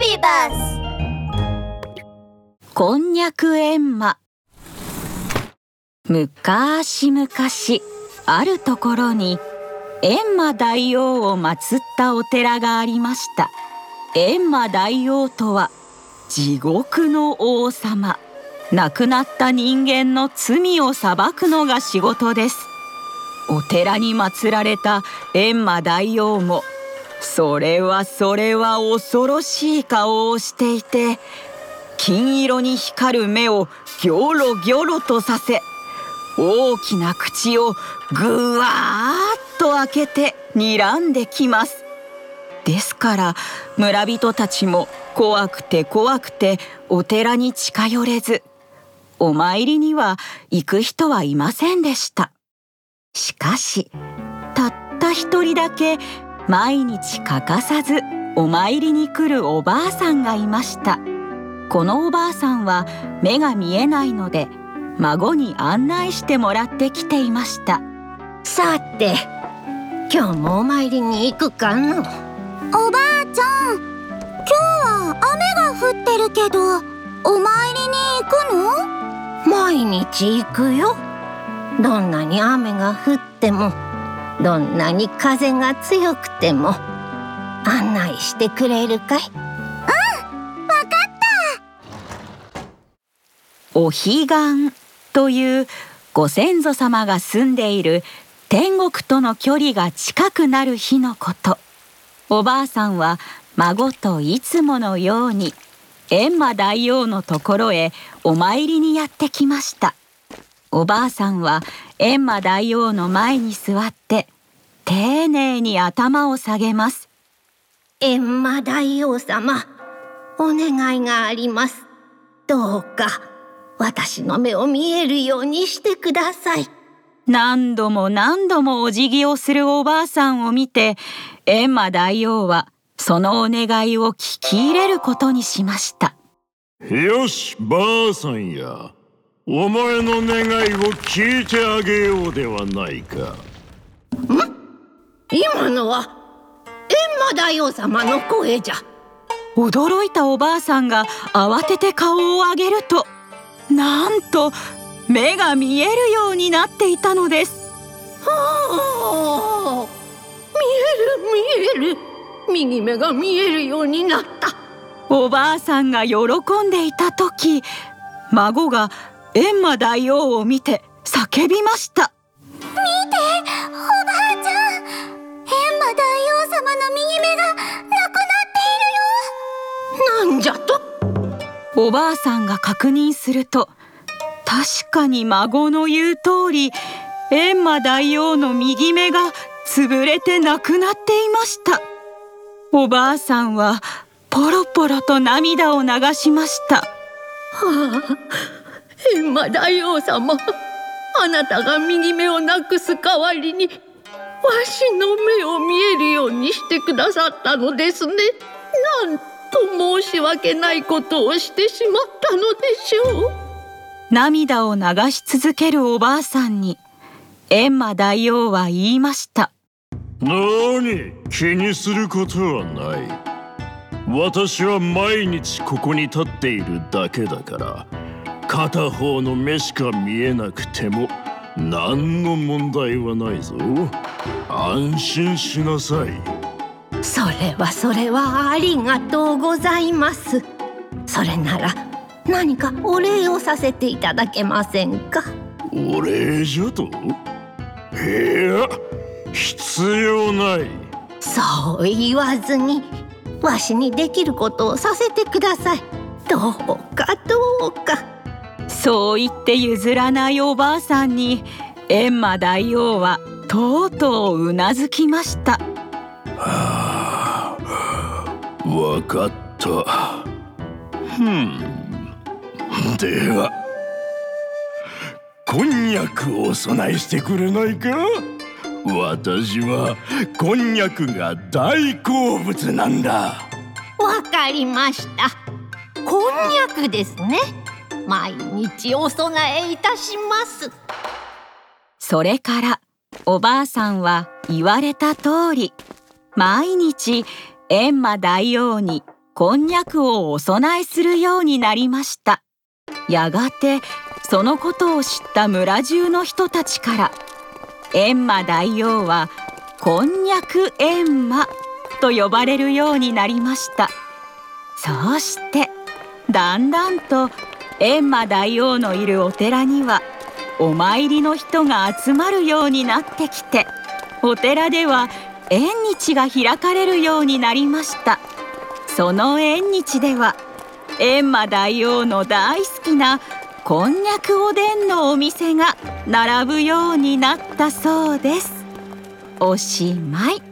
ビバスこんにゃくエンマむかしむかしあるところに閻魔大王を祀ったお寺がありました。閻魔大王とは地獄の王様。亡くなった人間の罪を裁くのが仕事です。お寺に祀られた閻魔大王もそれはそれは恐ろしい顔をしていて金色に光る目をギョロギョロとさせ大きな口をぐわーっと開けて睨んできます。ですから村人たちも怖くて怖くてお寺に近寄れずお参りには行く人はいませんでした。しかしたった一人だけ毎日欠かさずお参りに来るおばあさんがいました。このおばあさんは目が見えないので孫に案内してもらってきていました。さて今日もお参りに行くかの？おばあちゃん今日は雨が降ってるけどお参りに行くの？毎日行くよ。どんなに雨が降ってもどんなに風が強くても案内してくれるかい？うんわかった。お彼岸というご先祖様が住んでいる天国との距離が近くなる日のこと。おばあさんは孫といつものように閻魔大王のところへお参りにやってきました。おばあさんは閻魔大王の前に座って丁寧に頭を下げます。閻魔大王様お願いがあります。どうか私の目を見えるようにしてください。何度も何度もお辞儀をするおばあさんを見て閻魔大王はそのお願いを聞き入れることにしました。よしばあさんやお前の願いを聞いてあげようではないか。ん今のは閻魔大王様の声じゃ。驚いたおばあさんが慌てて顔を上げるとなんと目が見えるようになっていたのです。はあ見える見える。右目が見えるようになった。おばあさんが喜んでいた時孫が閻魔大王を見て叫びました。見ておばあちゃん。閻魔大王様の右目がなくなっているよ。なんじゃと？おばあさんが確認すると確かに孫の言う通り閻魔大王の右目が潰れてなくなっていました。おばあさんはポロポロと涙を流しました。はあ閻魔大王様あなたが右目をなくす代わりにわしの目を見えるようにしてくださったのですね。なんと申し訳ないことをしてしまったのでしょう。涙を流し続けるおばあさんに閻魔大王は言いました。何気にすることはない。私は毎日ここに立っているだけだから片方の目しか見えなくても何の問題はないぞ。安心しなさい。それはそれはありがとうございます。それなら何かお礼をさせていただけませんか？お礼じゃと？いや必要ない。そう言わずにわしにできることをさせてください。どうかどうか。そう言って譲らないおばあさんに閻魔大王はとうとううなずきました。はあ、わかった。ふん。では、こんにゃくをお供えしてくれないか？私はこんにゃくが大好物なんだ。わかりました。こんにゃくですね。毎日お供えいたします。それからおばあさんは言われた通り毎日閻魔大王にこんにゃくをお供えするようになりました。やがてそのことを知った村中の人たちから閻魔大王はこんにゃく閻魔と呼ばれるようになりました。そうしてだんだんと閻魔大王のいるお寺にはお参りの人が集まるようになってきてお寺では縁日が開かれるようになりました。その縁日では閻魔大王の大好きなこんにゃくおでんのお店が並ぶようになったそうです。おしまい。